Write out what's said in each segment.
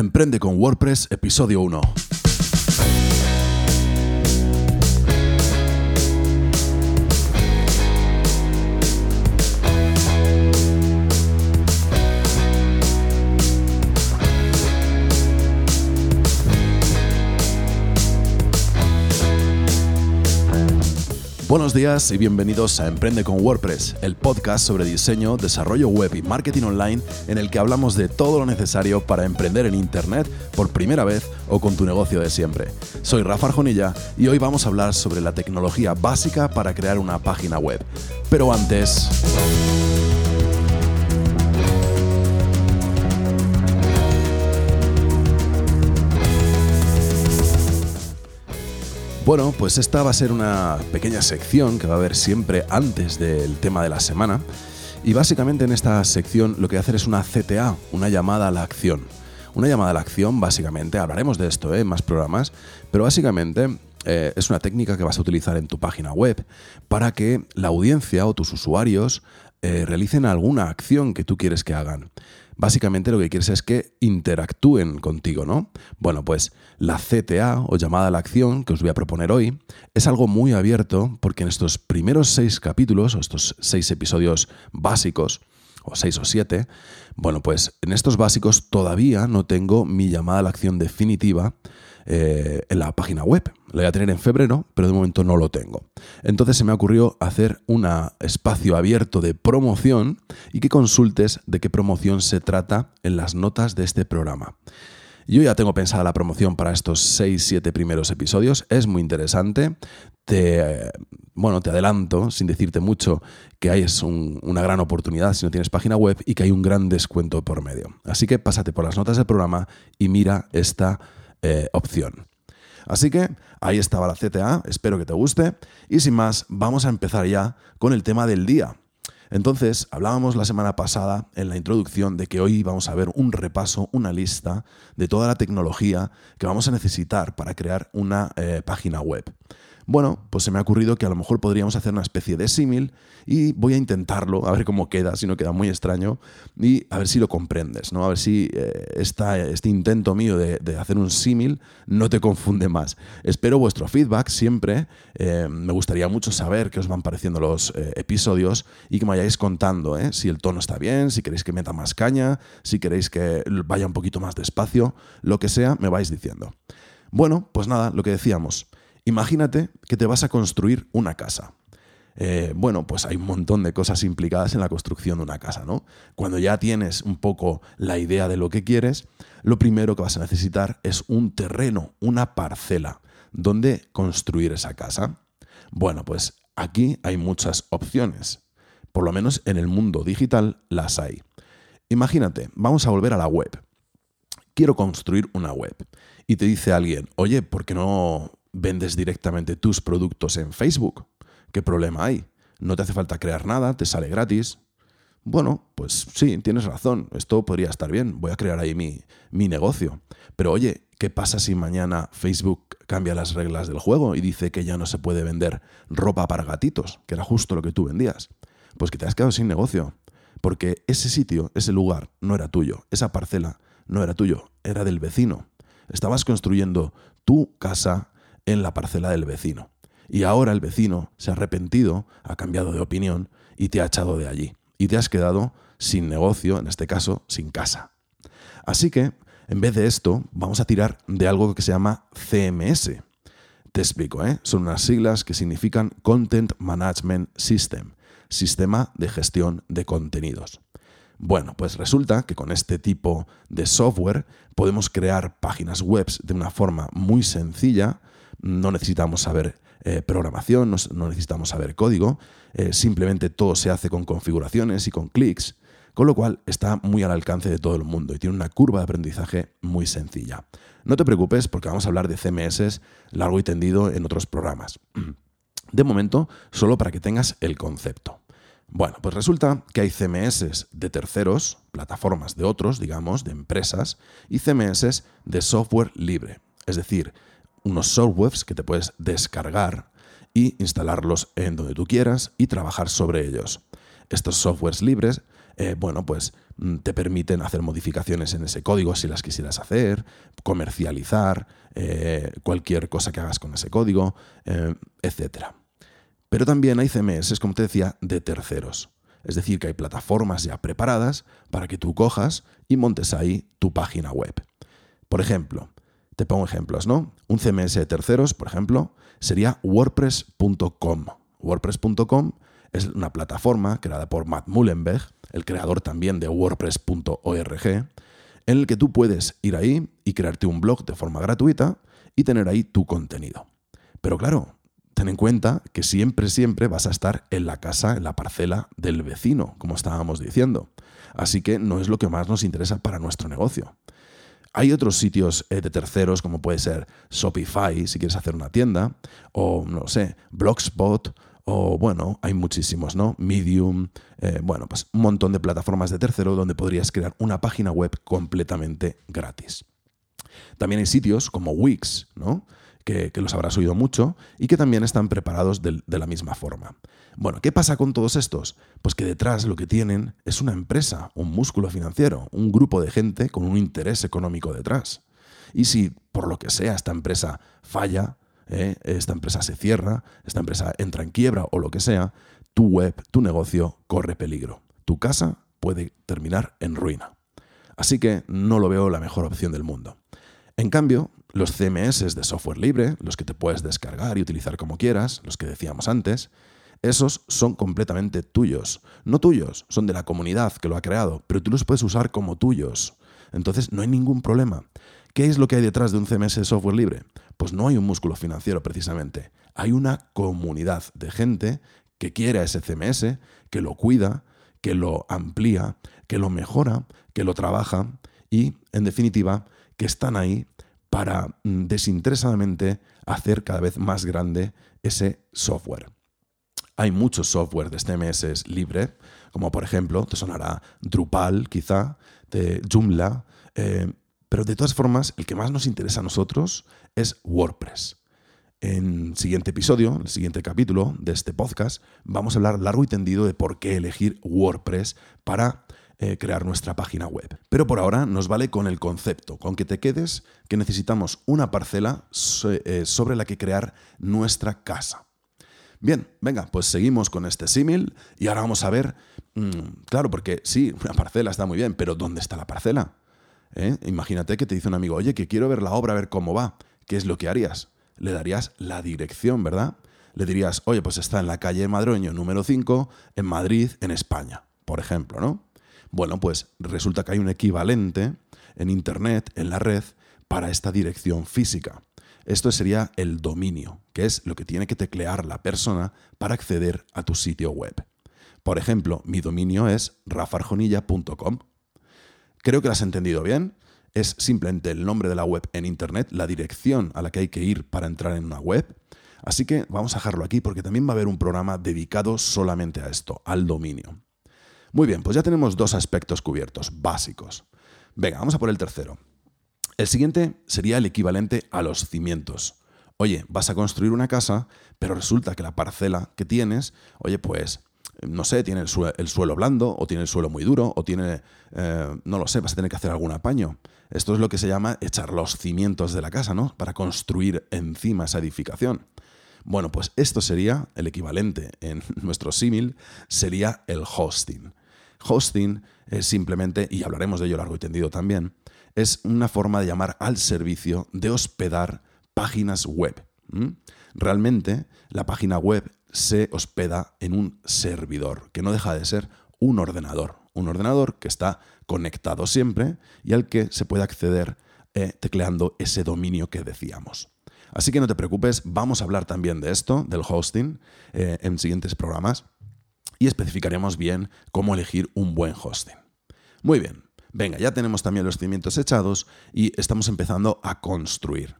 Emprende con WordPress, episodio 1. Buenos días y bienvenidos a Emprende con WordPress, el podcast sobre diseño, desarrollo web y marketing online en el que hablamos de todo lo necesario para emprender en Internet por primera vez o con tu negocio de siempre. Soy Rafa Arjonilla y hoy vamos a hablar sobre la tecnología básica para crear una página web. Pero antes... Bueno, pues esta va a ser una pequeña sección que va a haber siempre antes del tema de la semana. Y básicamente en esta sección lo que voy a hacer es una CTA, una llamada a la acción. Una llamada a la acción, básicamente, hablaremos de esto ¿eh? en más programas, pero básicamente eh, es una técnica que vas a utilizar en tu página web para que la audiencia o tus usuarios eh, realicen alguna acción que tú quieres que hagan. Básicamente lo que quieres es que interactúen contigo, ¿no? Bueno, pues la CTA o llamada a la acción que os voy a proponer hoy es algo muy abierto porque en estos primeros seis capítulos o estos seis episodios básicos, o seis o siete, bueno, pues en estos básicos todavía no tengo mi llamada a la acción definitiva eh, en la página web. La voy a tener en febrero, pero de momento no lo tengo. Entonces se me ocurrió hacer un espacio abierto de promoción y que consultes de qué promoción se trata en las notas de este programa. Yo ya tengo pensada la promoción para estos 6-7 primeros episodios. Es muy interesante. Te, bueno, te adelanto, sin decirte mucho, que hay una gran oportunidad si no tienes página web y que hay un gran descuento por medio. Así que pásate por las notas del programa y mira esta eh, opción. Así que ahí estaba la CTA, espero que te guste y sin más vamos a empezar ya con el tema del día. Entonces, hablábamos la semana pasada en la introducción de que hoy vamos a ver un repaso, una lista de toda la tecnología que vamos a necesitar para crear una eh, página web. Bueno, pues se me ha ocurrido que a lo mejor podríamos hacer una especie de símil y voy a intentarlo, a ver cómo queda, si no queda muy extraño, y a ver si lo comprendes, ¿no? A ver si eh, este intento mío de, hacer un símil no te confunde más. Espero vuestro feedback siempre. Eh, me gustaría mucho saber qué os van pareciendo los eh, episodios y que me vayáis contando si el tono está bien, si queréis que meta más caña, si queréis que vaya un poquito más despacio, lo que sea, me vais diciendo. Bueno, pues nada, lo que decíamos. Imagínate que te vas a construir una casa. Eh, bueno, pues hay un montón de cosas implicadas en la construcción de una casa, ¿no? Cuando ya tienes un poco la idea de lo que quieres, lo primero que vas a necesitar es un terreno, una parcela, donde construir esa casa. Bueno, pues aquí hay muchas opciones. Por lo menos en el mundo digital las hay. Imagínate, vamos a volver a la web. Quiero construir una web. Y te dice alguien, oye, ¿por qué no vendes directamente tus productos en Facebook. ¿Qué problema hay? No te hace falta crear nada, te sale gratis. Bueno, pues sí, tienes razón, esto podría estar bien, voy a crear ahí mi, mi negocio. Pero oye, ¿qué pasa si mañana Facebook cambia las reglas del juego y dice que ya no se puede vender ropa para gatitos, que era justo lo que tú vendías? Pues que te has quedado sin negocio, porque ese sitio, ese lugar, no era tuyo, esa parcela no era tuyo, era del vecino. Estabas construyendo tu casa en la parcela del vecino. Y ahora el vecino se ha arrepentido, ha cambiado de opinión y te ha echado de allí. Y te has quedado sin negocio, en este caso, sin casa. Así que, en vez de esto, vamos a tirar de algo que se llama CMS. Te explico, ¿eh? Son unas siglas que significan Content Management System, sistema de gestión de contenidos. Bueno, pues resulta que con este tipo de software podemos crear páginas web de una forma muy sencilla, no necesitamos saber eh, programación, no, necesitamos saber código, eh, simplemente todo se hace con configuraciones y con clics, con lo cual está muy al alcance de todo el mundo y tiene una curva de aprendizaje muy sencilla. No te preocupes porque vamos a hablar de CMS largo y tendido en otros programas. De momento, solo para que tengas el concepto. Bueno, pues resulta que hay CMS de terceros, plataformas de otros, digamos, de empresas, y CMS de software libre. Es decir, unos softwares que te puedes descargar y instalarlos en donde tú quieras y trabajar sobre ellos. Estos softwares libres eh, bueno, pues mm, te permiten hacer modificaciones en ese código si las quisieras hacer, comercializar eh, cualquier cosa que hagas con ese código, eh, etc. Pero también hay CMS, como te decía, de terceros. Es decir, que hay plataformas ya preparadas para que tú cojas y montes ahí tu página web. Por ejemplo, te pongo ejemplos, ¿no? Un CMS de terceros, por ejemplo, sería wordpress.com. WordPress.com es una plataforma creada por Matt Mullenberg, el creador también de WordPress.org, en el que tú puedes ir ahí y crearte un blog de forma gratuita y tener ahí tu contenido. Pero claro, ten en cuenta que siempre, siempre vas a estar en la casa, en la parcela del vecino, como estábamos diciendo. Así que no es lo que más nos interesa para nuestro negocio. Hay otros sitios eh, de terceros, como puede ser Shopify, si quieres hacer una tienda, o no sé, Blogspot, o bueno, hay muchísimos, ¿no? Medium, eh, bueno, pues un montón de plataformas de tercero donde podrías crear una página web completamente gratis. También hay sitios como Wix, ¿no? Que, los habrás oído mucho y que también están preparados de, la misma forma. Bueno, ¿qué pasa con todos estos? Pues que detrás lo que tienen es una empresa, un músculo financiero, un grupo de gente con un interés económico detrás. Y si por lo que sea esta empresa falla, ¿eh? esta empresa se cierra, esta empresa entra en quiebra o lo que sea, tu web, tu negocio corre peligro. Tu casa puede terminar en ruina. Así que no lo veo la mejor opción del mundo. En cambio, los CMS de software libre, los que te puedes descargar y utilizar como quieras, los que decíamos antes, esos son completamente tuyos. No tuyos, son de la comunidad que lo ha creado, pero tú los puedes usar como tuyos. Entonces no hay ningún problema. ¿Qué es lo que hay detrás de un CMS de software libre? Pues no hay un músculo financiero precisamente. Hay una comunidad de gente que quiere a ese CMS, que lo cuida, que lo amplía, que lo mejora, que lo trabaja y, en definitiva, que están ahí para mm, desinteresadamente hacer cada vez más grande ese software. Hay muchos software de CMS libre, como por ejemplo, te sonará Drupal quizá, de Joomla, eh, pero de todas formas, el que más nos interesa a nosotros es WordPress. En el siguiente episodio, en el siguiente capítulo de este podcast, vamos a hablar largo y tendido de por qué elegir WordPress para eh, crear nuestra página web. Pero por ahora nos vale con el concepto, con que te quedes que necesitamos una parcela eh, sobre la que crear nuestra casa. Bien, venga, pues seguimos con este símil y ahora vamos a ver, mm, claro, porque sí, una parcela está muy bien, pero ¿dónde está la parcela? ¿eh? Imagínate que te dice un amigo, oye, que quiero ver la obra, a ver cómo va. ¿Qué es lo que harías? Le darías la dirección, ¿verdad? Le dirías, oye, pues está en la calle Madroño número 5, en Madrid, en España, por ejemplo, ¿no? Bueno, pues resulta que hay un equivalente en Internet, en la red, para esta dirección física. Esto sería el dominio, que es lo que tiene que teclear la persona para acceder a tu sitio web. Por ejemplo, mi dominio es rafarjonilla.com. Creo que lo has entendido bien. Es simplemente el nombre de la web en Internet, la dirección a la que hay que ir para entrar en una web. Así que vamos a dejarlo aquí porque también va a haber un programa dedicado solamente a esto, al dominio. Muy bien, pues ya tenemos dos aspectos cubiertos, básicos. Venga, vamos a por el tercero. El siguiente sería el equivalente a los cimientos. Oye, vas a construir una casa, pero resulta que la parcela que tienes, oye, pues no sé, tiene el, suelo blando o tiene el suelo muy duro o tiene, eh, no lo sé, vas a tener que hacer algún apaño. Esto es lo que se llama echar los cimientos de la casa, ¿no? Para construir encima esa edificación. Bueno, pues esto sería el equivalente en nuestro símil, sería el hosting. Hosting es simplemente, y hablaremos de ello largo y tendido también, es una forma de llamar al servicio de hospedar páginas web. Realmente la página web se hospeda en un servidor, que no deja de ser un ordenador. Un ordenador que está conectado siempre y al que se puede acceder eh, tecleando ese dominio que decíamos. Así que no te preocupes, vamos a hablar también de esto, del hosting, eh, en siguientes programas y especificaremos bien cómo elegir un buen hosting. Muy bien, venga, ya tenemos también los cimientos echados y estamos empezando a construir.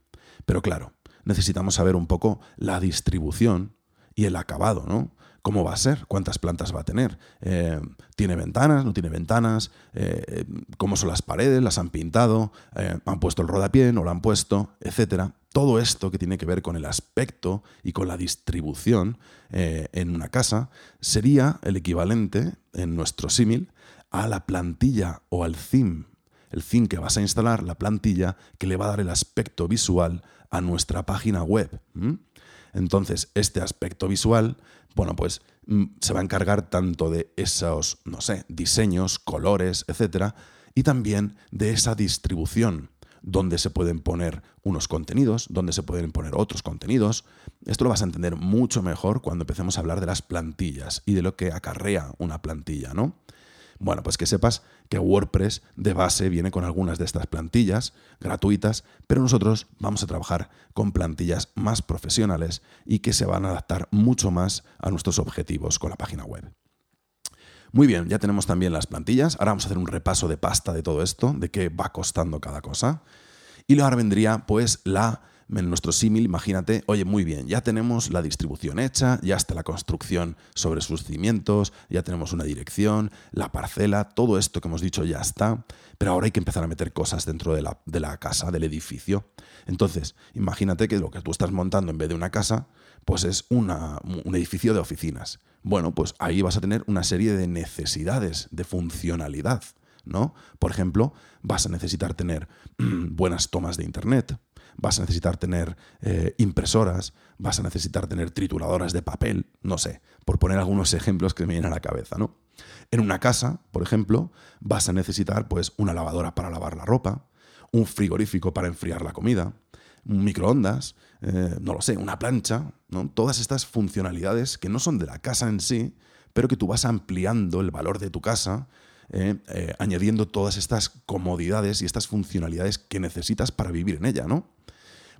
Pero claro, necesitamos saber un poco la distribución y el acabado, ¿no? ¿Cómo va a ser? ¿Cuántas plantas va a tener? Eh, ¿Tiene ventanas? ¿No tiene ventanas? Eh, ¿Cómo son las paredes? ¿Las han pintado? Eh, ¿Han puesto el rodapié? ¿No lo han puesto? Etcétera. Todo esto que tiene que ver con el aspecto y con la distribución en una casa sería el equivalente, en nuestro símil, a la plantilla o al theme. El theme que vas a instalar, la plantilla que le va a dar el aspecto visual a nuestra página web. Entonces, este aspecto visual, bueno, pues mm, se va a encargar tanto de esos, no sé, diseños, colores, etcétera, y también de esa distribución, donde se pueden poner unos contenidos, donde se pueden poner otros contenidos. Esto lo vas a entender mucho mejor cuando empecemos a hablar de las plantillas y de lo que acarrea una plantilla, ¿no? Bueno, pues que sepas que WordPress de base viene con algunas de estas plantillas gratuitas, pero nosotros vamos a trabajar con plantillas más profesionales y que se van a adaptar mucho más a nuestros objetivos con la página web. Muy bien, ya tenemos también las plantillas. Ahora vamos a hacer un repaso de pasta de todo esto, de qué va costando cada cosa. Y ahora vendría pues la nuestro símil, imagínate, oye, muy bien, ya tenemos la distribución hecha, ya está la construcción sobre sus cimientos, ya tenemos una dirección, la parcela, todo esto que hemos dicho ya está, pero ahora hay que empezar a meter cosas dentro de la, de la casa, del edificio. Entonces, imagínate que lo que tú estás montando en vez de una casa, pues es un edificio de oficinas. Bueno, pues ahí vas a tener una serie de necesidades de funcionalidad. ¿no? Por ejemplo, vas a necesitar tener buenas tomas de internet, vas a necesitar tener eh, impresoras, vas a necesitar tener trituradoras de papel, no sé, por poner algunos ejemplos que me vienen a la cabeza, ¿no? En una casa, por ejemplo, vas a necesitar pues una lavadora para lavar la ropa, un frigorífico para enfriar la comida, microondas, eh, no lo sé, una plancha, ¿no? Todas estas funcionalidades que no son de la casa en sí, pero que tú vas ampliando el valor de tu casa eh, añadiendo todas estas comodidades y estas funcionalidades que necesitas para vivir en ella, ¿no?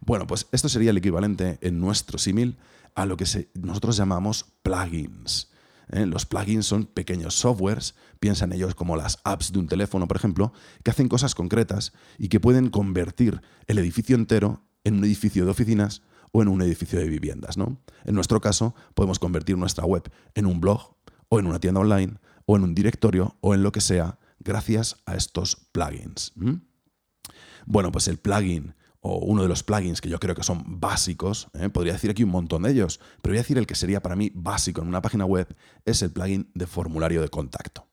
Bueno, pues esto sería el equivalente en nuestro símil a lo que nosotros llamamos plugins. ¿eh? Los plugins son pequeños softwares, piensan ellos como las apps de un teléfono, por ejemplo, que hacen cosas concretas y que pueden convertir el edificio entero en un edificio de oficinas o en un edificio de viviendas. ¿no? En nuestro caso, podemos convertir nuestra web en un blog o en una tienda online o en un directorio o en lo que sea gracias a estos plugins. Bueno, pues el plugin o uno de los plugins que yo creo que son básicos, ¿eh? podría decir aquí un montón de ellos, pero voy a decir el que sería para mí básico en una página web, es el plugin de formulario de contacto.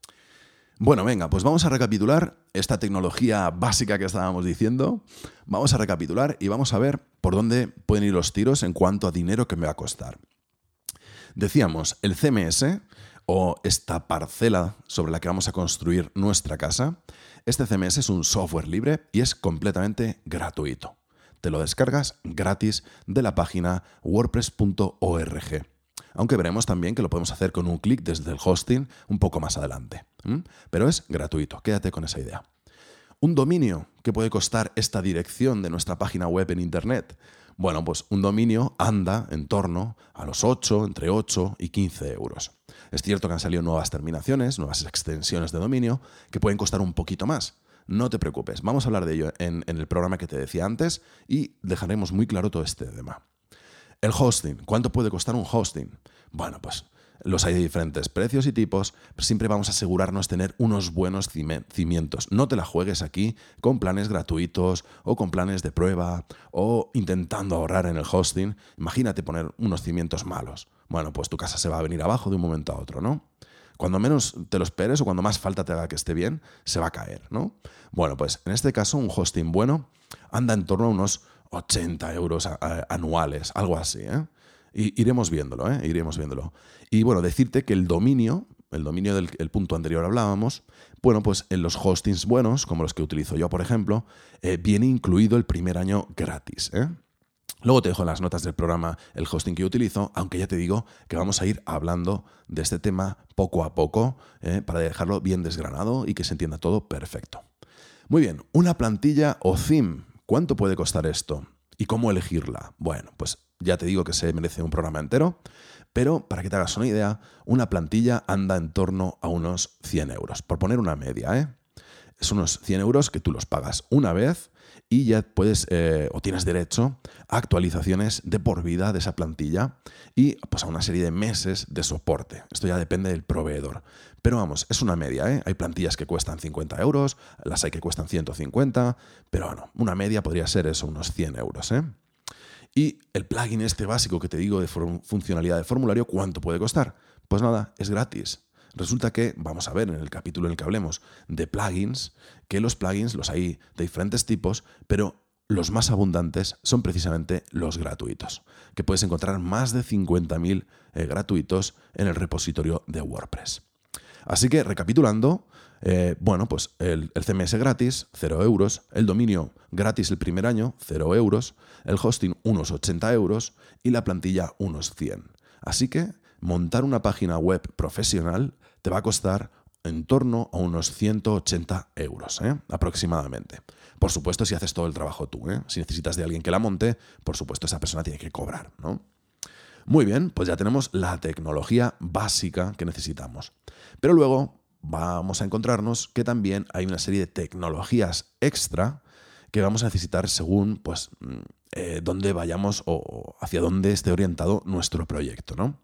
Bueno, venga, pues vamos a recapitular esta tecnología básica que estábamos diciendo. Vamos a recapitular y vamos a ver por dónde pueden ir los tiros en cuanto a dinero que me va a costar. Decíamos, el CMS o esta parcela sobre la que vamos a construir nuestra casa, este CMS es un software libre y es completamente gratuito. Te lo descargas gratis de la página wordpress.org. Aunque veremos también que lo podemos hacer con un clic desde el hosting un poco más adelante. Pero es gratuito, quédate con esa idea. Un dominio que puede costar esta dirección de nuestra página web en Internet. Bueno, pues un dominio anda en torno a los 8, entre 8 y 15 euros. Es cierto que han salido nuevas terminaciones, nuevas extensiones de dominio, que pueden costar un poquito más. No te preocupes, vamos a hablar de ello en, el programa que te decía antes y dejaremos muy claro todo este tema. El hosting, ¿cuánto puede costar un hosting? Bueno, pues los hay de diferentes precios y tipos, pero siempre vamos a asegurarnos tener unos buenos cimientos. No te la juegues aquí con planes gratuitos o con planes de prueba o intentando ahorrar en el hosting. Imagínate poner unos cimientos malos. Bueno, pues tu casa se va a venir abajo de un momento a otro, ¿no? Cuando menos te lo esperes o cuando más falta te haga que esté bien, se va a caer, ¿no? Bueno, pues en este caso un hosting bueno anda en torno a unos 80 euros anuales, algo así, ¿eh? Y iremos viéndolo, ¿eh? Iremos viéndolo. Y bueno, decirte que el dominio, el dominio del punto anterior hablábamos, bueno, pues en los hostings buenos, como los que utilizo yo, por ejemplo, eh, viene incluido el primer año gratis. ¿eh? Luego te dejo en las notas del programa el hosting que yo utilizo, aunque ya te digo que vamos a ir hablando de este tema poco a poco ¿eh? para dejarlo bien desgranado y que se entienda todo perfecto. Muy bien, una plantilla o theme. ¿Cuánto puede costar esto? ¿Y cómo elegirla? Bueno, pues ya te digo que se merece un programa entero, pero para que te hagas una idea, una plantilla anda en torno a unos 100 euros, por poner una media, ¿eh? Es unos 100 euros que tú los pagas una vez y ya puedes eh, o tienes derecho a actualizaciones de por vida de esa plantilla y pues, a una serie de meses de soporte. Esto ya depende del proveedor. Pero vamos, es una media. ¿eh? Hay plantillas que cuestan 50 euros, las hay que cuestan 150, pero bueno, una media podría ser eso, unos 100 euros. ¿eh? Y el plugin este básico que te digo de funcionalidad de formulario, ¿cuánto puede costar? Pues nada, es gratis. Resulta que vamos a ver en el capítulo en el que hablemos de plugins, que los plugins los hay de diferentes tipos, pero los más abundantes son precisamente los gratuitos, que puedes encontrar más de 50.000 eh, gratuitos en el repositorio de WordPress. Así que, recapitulando, eh, bueno, pues el, el, CMS gratis, 0 euros, el dominio gratis el primer año, 0 euros, el hosting unos 80 euros y la plantilla unos 100. Así que montar una página web profesional te va a costar en torno a unos 180 euros ¿eh? aproximadamente. Por supuesto, si haces todo el trabajo tú. ¿eh? Si necesitas de alguien que la monte, por supuesto, esa persona tiene que cobrar. ¿no? Muy bien, pues ya tenemos la tecnología básica que necesitamos. Pero luego vamos a encontrarnos que también hay una serie de tecnologías extra que vamos a necesitar según pues, mm, eh, dónde vayamos o hacia dónde esté orientado nuestro proyecto. ¿no?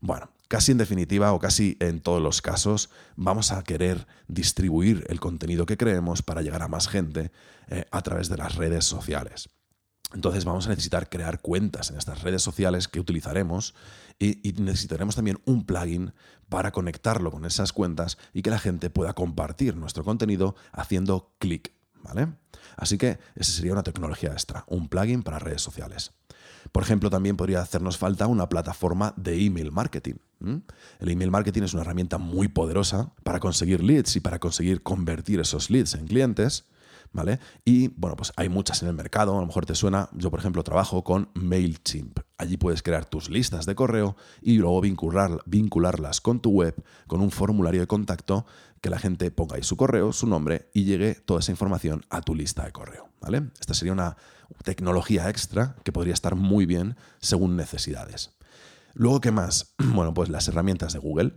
Bueno, casi en definitiva o casi en todos los casos vamos a querer distribuir el contenido que creemos para llegar a más gente eh, a través de las redes sociales. Entonces vamos a necesitar crear cuentas en estas redes sociales que utilizaremos y, necesitaremos también un plugin para conectarlo con esas cuentas y que la gente pueda compartir nuestro contenido haciendo clic. ¿vale? Así que esa sería una tecnología extra, un plugin para redes sociales. Por ejemplo, también podría hacernos falta una plataforma de email marketing. El email marketing es una herramienta muy poderosa para conseguir leads y para conseguir convertir esos leads en clientes. ¿Vale? Y bueno, pues hay muchas en el mercado, a lo mejor te suena, yo por ejemplo trabajo con MailChimp. Allí puedes crear tus listas de correo y luego vincular, vincularlas con tu web, con un formulario de contacto, que la gente ponga ahí su correo, su nombre y llegue toda esa información a tu lista de correo. ¿vale? Esta sería una tecnología extra que podría estar muy bien según necesidades. Luego, ¿qué más? Bueno, pues las herramientas de Google.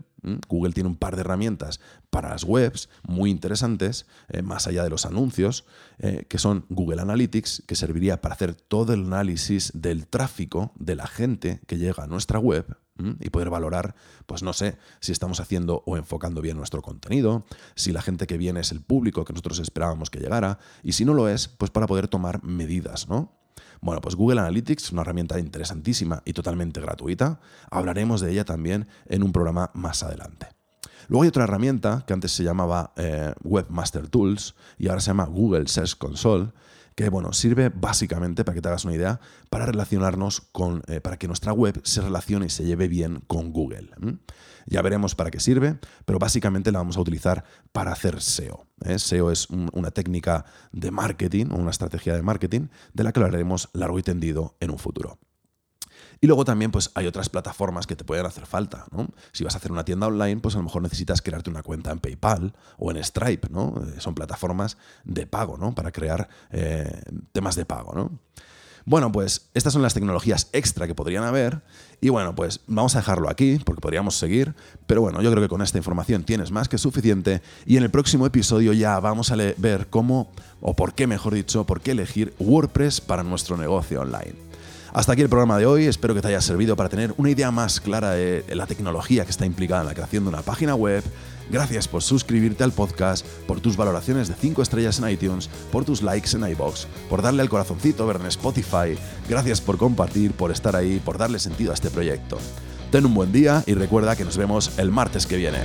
Google tiene un par de herramientas para las webs muy interesantes, eh, más allá de los anuncios, eh, que son Google Analytics, que serviría para hacer todo el análisis del tráfico de la gente que llega a nuestra web y poder valorar, pues no sé, si estamos haciendo o enfocando bien nuestro contenido, si la gente que viene es el público que nosotros esperábamos que llegara, y si no lo es, pues para poder tomar medidas, ¿no? Bueno, pues Google Analytics es una herramienta interesantísima y totalmente gratuita. Hablaremos de ella también en un programa más adelante. Luego hay otra herramienta que antes se llamaba eh, Webmaster Tools y ahora se llama Google Search Console, que bueno, sirve básicamente, para que te hagas una idea, para relacionarnos con, eh, para que nuestra web se relacione y se lleve bien con Google. Ya veremos para qué sirve, pero básicamente la vamos a utilizar para hacer SEO. ¿eh? SEO es una técnica de marketing, una estrategia de marketing, de la que hablaremos largo y tendido en un futuro. Y luego también pues, hay otras plataformas que te pueden hacer falta. ¿no? Si vas a hacer una tienda online, pues a lo mejor necesitas crearte una cuenta en PayPal o en Stripe. ¿no? Eh, son plataformas de pago, ¿no? para crear eh, temas de pago. ¿no? Bueno, pues estas son las tecnologías extra que podrían haber. Y bueno, pues vamos a dejarlo aquí porque podríamos seguir. Pero bueno, yo creo que con esta información tienes más que suficiente. Y en el próximo episodio ya vamos a ver cómo, o por qué mejor dicho, por qué elegir WordPress para nuestro negocio online. Hasta aquí el programa de hoy, espero que te haya servido para tener una idea más clara de la tecnología que está implicada en la creación de una página web. Gracias por suscribirte al podcast, por tus valoraciones de 5 estrellas en iTunes, por tus likes en iBox, por darle al corazoncito ver en Spotify. Gracias por compartir, por estar ahí, por darle sentido a este proyecto. Ten un buen día y recuerda que nos vemos el martes que viene.